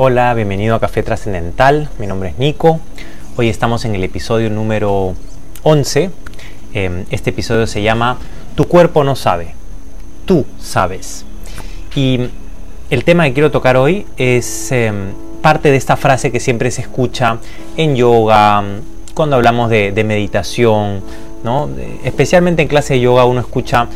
Hola, bienvenido a Café Trascendental. Mi nombre es Nico. Hoy estamos en el episodio número 11. Em, este episodio se llama Tu cuerpo no sabe, tú sabes. Y el tema que quiero tocar hoy es em, parte de esta frase que siempre se escucha en yoga, cuando hablamos de, meditación, ¿no? especialmente en clase de yoga uno escucha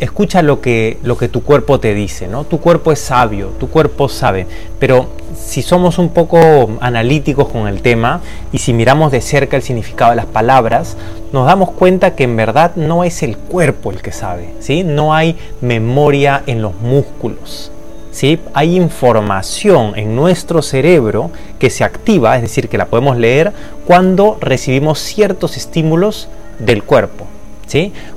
escucha lo que, lo que tu cuerpo te dice, ¿no? Tu cuerpo es sabio, tu cuerpo sabe, pero si somos un poco analíticos con el tema y si miramos de cerca el significado de las palabras, nos damos cuenta que en verdad no es el cuerpo el que sabe, ¿sí? No hay memoria en los músculos. ¿Sí? Hay información en nuestro cerebro que se activa, es decir, que la podemos leer cuando recibimos ciertos estímulos del cuerpo.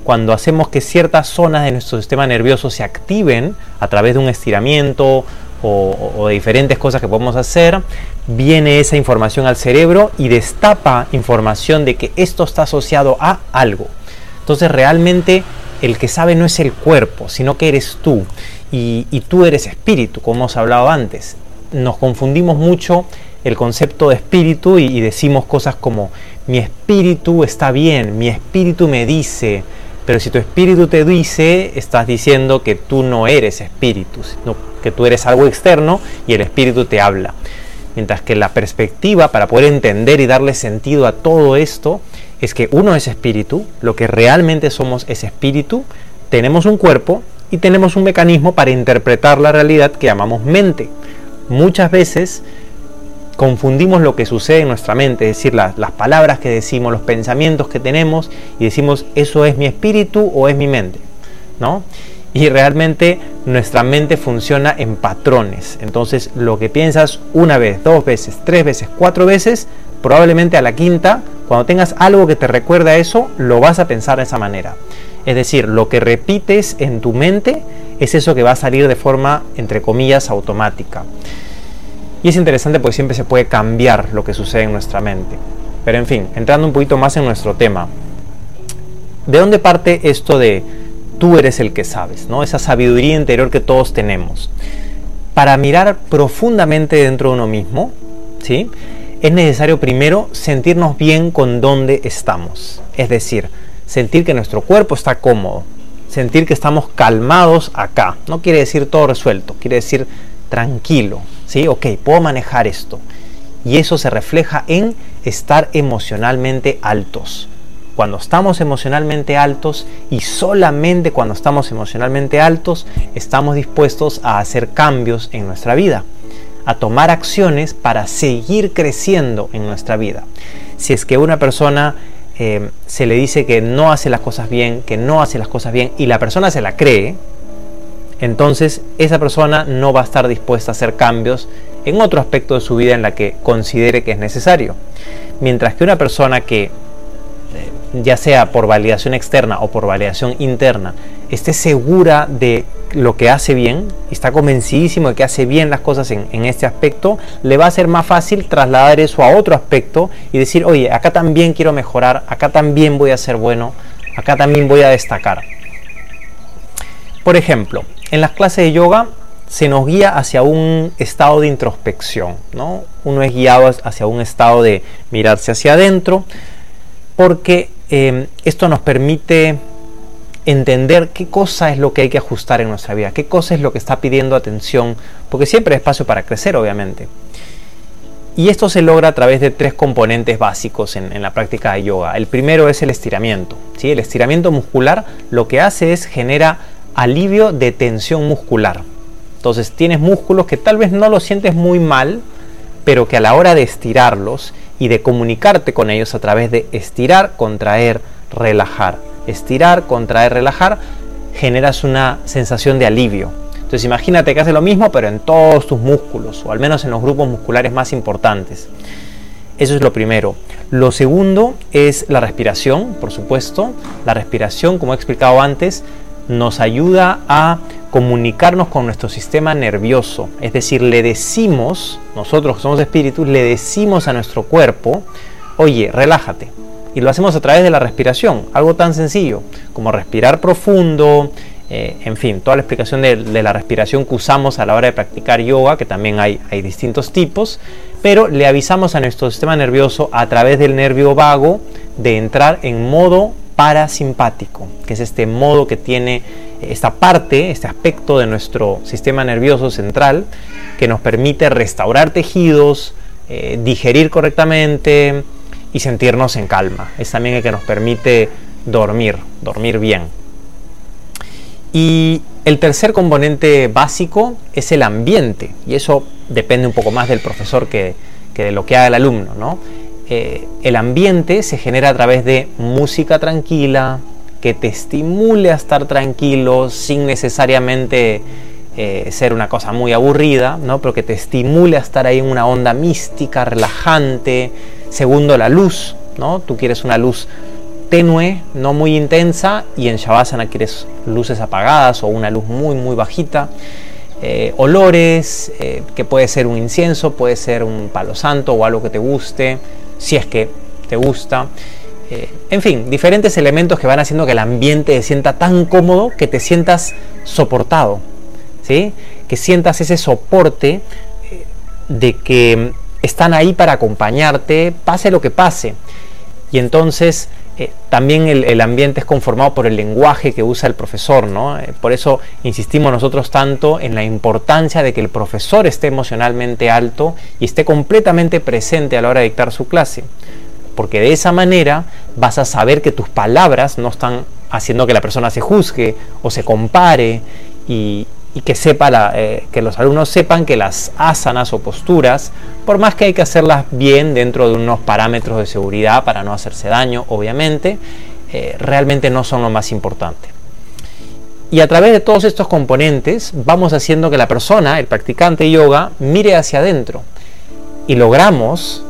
Cuando hacemos que ciertas zonas de nuestro sistema nervioso se activen a través de un estiramiento o, de diferentes cosas que podemos hacer, viene esa información al cerebro y destapa información de que esto está asociado a algo. Entonces realmente el que sabe no es el cuerpo, sino que eres tú. Y, tú eres espíritu, como hemos hablado antes. Nos confundimos mucho el concepto de espíritu y decimos cosas como mi espíritu está bien, mi espíritu me dice, pero si tu espíritu te dice, estás diciendo que tú no eres espíritu, sino que tú eres algo externo y el espíritu te habla. Mientras que la perspectiva para poder entender y darle sentido a todo esto es que uno es espíritu, lo que realmente somos es espíritu, tenemos un cuerpo y tenemos un mecanismo para interpretar la realidad que llamamos mente. Muchas veces confundimos lo que sucede en nuestra mente, es decir, las palabras que decimos, los pensamientos que tenemos y decimos, eso es mi espíritu o es mi mente, ¿no? Y realmente nuestra mente funciona en patrones. Entonces, lo que piensas una vez, dos veces, tres veces, cuatro veces, probablemente a la quinta, cuando tengas algo que te recuerda a eso, lo vas a pensar de esa manera. Es decir, lo que repites en tu mente es eso que va a salir de forma, entre comillas, automática. Y es interesante porque siempre se puede cambiar lo que sucede en nuestra mente. Pero en fin, entrando un poquito más en nuestro tema, ¿de dónde parte esto de tú eres el que sabes? ¿no? Esa sabiduría interior que todos tenemos. Para mirar profundamente dentro de uno mismo, ¿sí? es necesario primero sentirnos bien con dónde estamos. Es decir, sentir que nuestro cuerpo está cómodo, sentir que estamos calmados acá. No quiere decir todo resuelto, quiere decir tranquilo, ¿sí? Ok, puedo manejar esto. Y eso se refleja en estar emocionalmente altos. Cuando estamos emocionalmente altos y solamente cuando estamos emocionalmente altos estamos dispuestos a hacer cambios en nuestra vida, a tomar acciones para seguir creciendo en nuestra vida. Si es que una persona eh, se le dice que no hace las cosas bien, que no hace las cosas bien y la persona se la cree, entonces esa persona no va a estar dispuesta a hacer cambios en otro aspecto de su vida en la que considere que es necesario. Mientras que una persona que, eh, ya sea por validación externa o por validación interna, esté segura de lo que hace bien, está convencidísimo de que hace bien las cosas en, en, este aspecto, le va a ser más fácil trasladar eso a otro aspecto y decir, oye, acá también quiero mejorar, acá también voy a ser bueno, acá también voy a destacar. Por ejemplo, en las clases de yoga se nos guía hacia un estado de introspección, ¿no? Uno es guiado hacia un estado de mirarse hacia adentro, porque eh, esto nos permite entender qué cosa es lo que hay que ajustar en nuestra vida, qué cosa es lo que está pidiendo atención, porque siempre hay espacio para crecer, obviamente. Y esto se logra a través de tres componentes básicos en, en, la práctica de yoga. El primero es el estiramiento. ¿sí? El estiramiento muscular lo que hace es genera alivio de tensión muscular. Entonces tienes músculos que tal vez no los sientes muy mal, pero que a la hora de estirarlos y de comunicarte con ellos a través de estirar, contraer, relajar, estirar, contraer, relajar, generas una sensación de alivio. Entonces imagínate que hace lo mismo pero en todos tus músculos o al menos en los grupos musculares más importantes. Eso es lo primero. Lo segundo es la respiración, por supuesto. La respiración, como he explicado antes, nos ayuda a comunicarnos con nuestro sistema nervioso. Es decir, le decimos, nosotros que somos espíritus, le decimos a nuestro cuerpo, oye, relájate. Y lo hacemos a través de la respiración, algo tan sencillo como respirar profundo, eh, en fin, toda la explicación de, la respiración que usamos a la hora de practicar yoga, que también hay, hay distintos tipos, pero le avisamos a nuestro sistema nervioso a través del nervio vago de entrar en modo parasimpático, que es este modo que tiene esta parte, este aspecto de nuestro sistema nervioso central, que nos permite restaurar tejidos, eh, digerir correctamente y sentirnos en calma. Es también el que nos permite dormir, dormir bien. Y el tercer componente básico es el ambiente, y eso depende un poco más del profesor que, de lo que haga el alumno. ¿no? Eh, el ambiente se genera a través de música tranquila, que te estimule a estar tranquilo sin necesariamente eh, ser una cosa muy aburrida, ¿no? pero que te estimule a estar ahí en una onda mística, relajante. Segundo, la luz. ¿no? Tú quieres una luz tenue, no muy intensa, y en Shavasana quieres luces apagadas o una luz muy, muy bajita. Eh, olores, que puede ser un incienso, puede ser un palo santo o algo que te guste, si es que te gusta. Eh, en fin, diferentes elementos que van haciendo que el ambiente se sienta tan cómodo que te sientas soportado, ¿sí? que sientas ese soporte de que están ahí para acompañarte, pase lo que pase. Y entonces eh, también el, ambiente es conformado por el lenguaje que usa el profesor, ¿no? Eh, por eso insistimos nosotros tanto en la importancia de que el profesor esté emocionalmente alto y esté completamente presente a la hora de dictar su clase. Porque de esa manera vas a saber que tus palabras no están haciendo que la persona se juzgue o se compare y, y que, sepa eh, que los alumnos sepan que las asanas o posturas, por más que hay que hacerlas bien dentro de unos parámetros de seguridad para no hacerse daño, obviamente, eh, realmente no son lo más importante. Y a través de todos estos componentes vamos haciendo que la persona, el practicante yoga, mire hacia adentro. Y logramos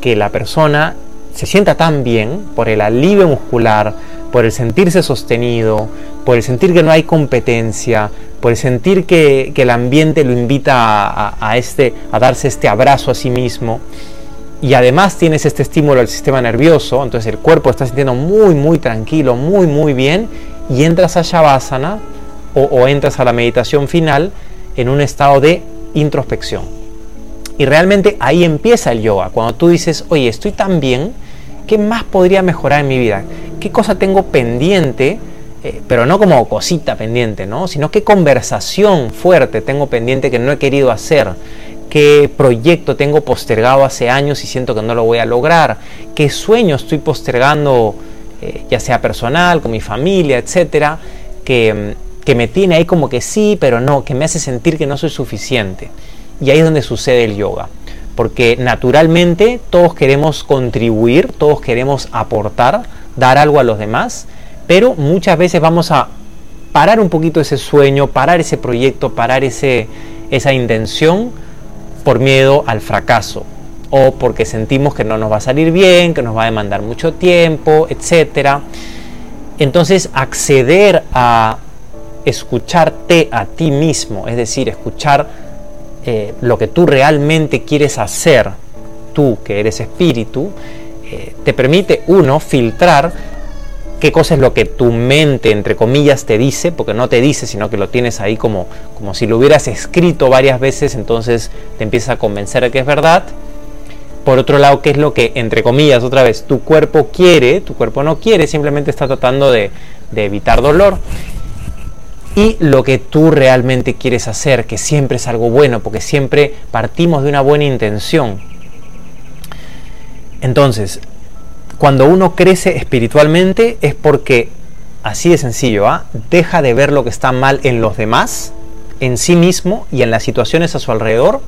que la persona se sienta tan bien por el alivio muscular, por el sentirse sostenido, por el sentir que no hay competencia, por el sentir que, el ambiente lo invita a, este, a darse este abrazo a sí mismo. Y además tienes este estímulo al sistema nervioso, entonces el cuerpo está sintiendo muy, muy tranquilo, muy, muy bien, y entras a Shavasana o, o entras a la meditación final en un estado de introspección. Y realmente ahí empieza el yoga, cuando tú dices, oye, estoy tan bien, ¿qué más podría mejorar en mi vida? ¿Qué cosa tengo pendiente? Eh, pero no como cosita pendiente, ¿no? sino qué conversación fuerte tengo pendiente que no he querido hacer, qué proyecto tengo postergado hace años y siento que no lo voy a lograr, qué sueño estoy postergando, eh, ya sea personal, con mi familia, etcétera, que, que me tiene ahí como que sí, pero no, que me hace sentir que no soy suficiente. Y ahí es donde sucede el yoga porque naturalmente todos queremos contribuir, todos queremos aportar, dar algo a los demás, pero muchas veces vamos a parar un poquito ese sueño, parar ese proyecto, parar ese, esa intención por miedo al fracaso o porque sentimos que no nos va a salir bien, que nos va a demandar mucho tiempo, etc. Entonces acceder a escucharte a ti mismo, es decir, escuchar eh, lo que tú realmente quieres hacer, tú que eres espíritu, eh, te permite uno filtrar qué cosa es lo que tu mente, entre comillas, te dice, porque no te dice, sino que lo tienes ahí como, como si lo hubieras escrito varias veces, entonces te empieza a convencer de que es verdad. Por otro lado, qué es lo que, entre comillas, otra vez, tu cuerpo quiere, tu cuerpo no quiere, simplemente está tratando de, de evitar dolor y lo que tú realmente quieres hacer, que siempre es algo bueno, porque siempre partimos de una buena intención. Entonces, cuando uno crece espiritualmente es porque, así de sencillo, ¿ah? deja de ver lo que está mal en los demás, en sí mismo y en las situaciones a su alrededor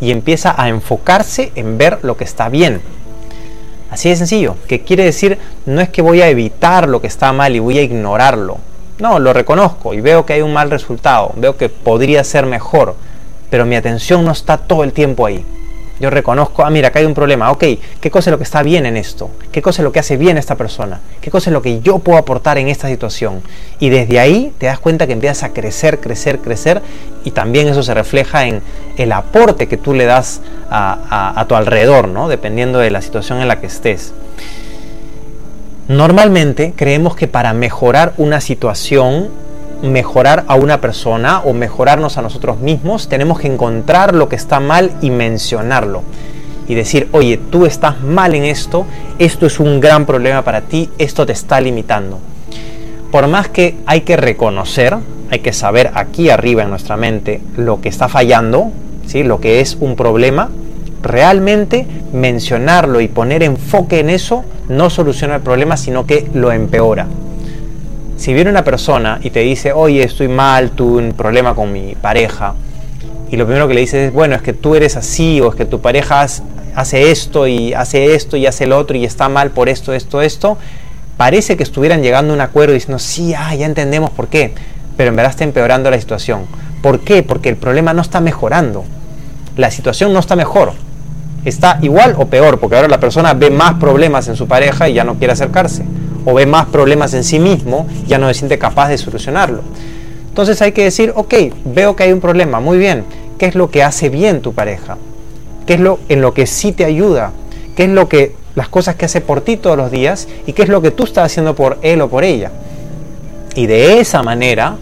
y empieza a enfocarse en ver lo que está bien. Así de sencillo, que quiere decir no es que voy a evitar lo que está mal y voy a ignorarlo, no, lo reconozco y veo que hay un mal resultado, veo que podría ser mejor, pero mi atención no está todo el tiempo ahí. Yo reconozco, ah, mira, acá hay un problema, ok, ¿qué cosa es lo que está bien en esto? ¿Qué cosa es lo que hace bien esta persona? ¿Qué cosa es lo que yo puedo aportar en esta situación? Y desde ahí te das cuenta que empiezas a crecer, crecer, crecer y también eso se refleja en el aporte que tú le das a, a tu alrededor, ¿no? Dependiendo de la situación en la que estés. Normalmente creemos que para mejorar una situación mejorar a una persona o mejorarnos a nosotros mismos, tenemos que encontrar lo que está mal y mencionarlo. Y decir, oye, tú estás mal en esto, esto es un gran problema para ti, esto te está limitando. Por más que hay que reconocer, hay que saber aquí arriba en nuestra mente lo que está fallando, ¿sí? lo que es un problema, realmente mencionarlo y poner enfoque en eso no soluciona el problema, sino que lo empeora. Si viene una persona y te dice, oye, estoy mal, tuve un problema con mi pareja, y lo primero que le dices es, bueno, es que tú eres así, o es que tu pareja hace esto y hace esto y hace el otro y está mal por esto, esto, esto, parece que estuvieran llegando a un acuerdo diciendo, sí, ah, ya entendemos por qué, pero en verdad está empeorando la situación. ¿Por qué? Porque el problema no está mejorando. La situación no está mejor. Está igual o peor, porque ahora la persona ve más problemas en su pareja y ya no quiere acercarse o ve más problemas en sí mismo, ya no se siente capaz de solucionarlo. Entonces hay que decir, ok, veo que hay un problema, muy bien, ¿qué es lo que hace bien tu pareja? ¿Qué es lo en lo que sí te ayuda? ¿Qué es lo que las cosas que hace por ti todos los días y qué es lo que tú estás haciendo por él o por ella? Y de esa manera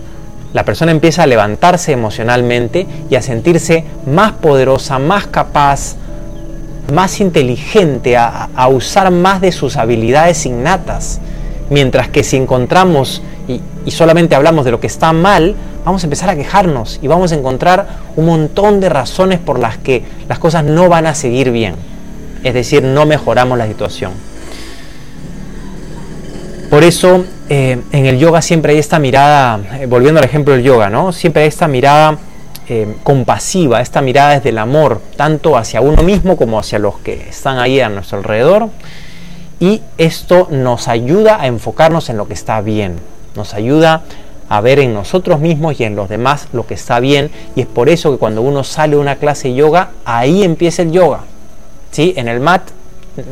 la persona empieza a levantarse emocionalmente y a sentirse más poderosa, más capaz, más inteligente, a, a usar más de sus habilidades innatas Mientras que si encontramos y, solamente hablamos de lo que está mal, vamos a empezar a quejarnos y vamos a encontrar un montón de razones por las que las cosas no van a seguir bien. Es decir, no mejoramos la situación. Por eso eh, en el yoga siempre hay esta mirada, eh, volviendo al ejemplo del yoga, ¿no? Siempre hay esta mirada eh, compasiva, esta mirada desde el amor, tanto hacia uno mismo como hacia los que están ahí a nuestro alrededor y esto nos ayuda a enfocarnos en lo que está bien, nos ayuda a ver en nosotros mismos y en los demás lo que está bien y es por eso que cuando uno sale de una clase de yoga, ahí empieza el yoga. ¿Sí? En el mat,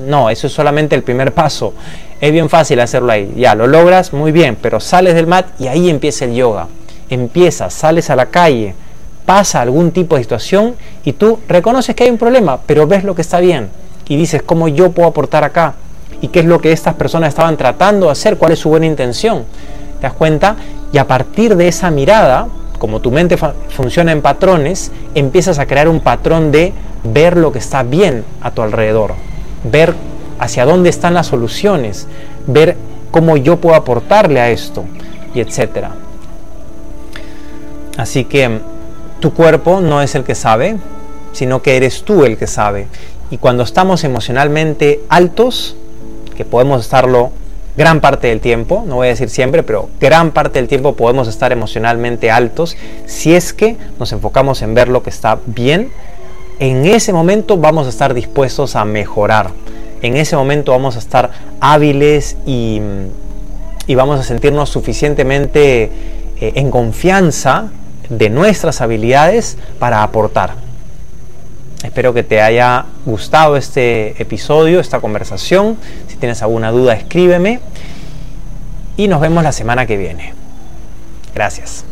no, eso es solamente el primer paso. Es bien fácil hacerlo ahí. Ya, lo logras muy bien, pero sales del mat y ahí empieza el yoga. Empiezas, sales a la calle, pasa algún tipo de situación y tú reconoces que hay un problema, pero ves lo que está bien y dices, ¿cómo yo puedo aportar acá? Y qué es lo que estas personas estaban tratando de hacer, cuál es su buena intención. ¿Te das cuenta? Y a partir de esa mirada, como tu mente funciona en patrones, empiezas a crear un patrón de ver lo que está bien a tu alrededor, ver hacia dónde están las soluciones, ver cómo yo puedo aportarle a esto, y etcétera. Así que tu cuerpo no es el que sabe, sino que eres tú el que sabe. Y cuando estamos emocionalmente altos, que podemos estarlo gran parte del tiempo, no voy a decir siempre, pero gran parte del tiempo podemos estar emocionalmente altos si es que nos enfocamos en ver lo que está bien. En ese momento vamos a estar dispuestos a mejorar. En ese momento vamos a estar hábiles y, vamos a sentirnos suficientemente eh, en confianza de nuestras habilidades para aportar. Espero que te haya gustado este episodio, esta conversación. Si tienes alguna duda, escríbeme. Y nos vemos la semana que viene. Gracias.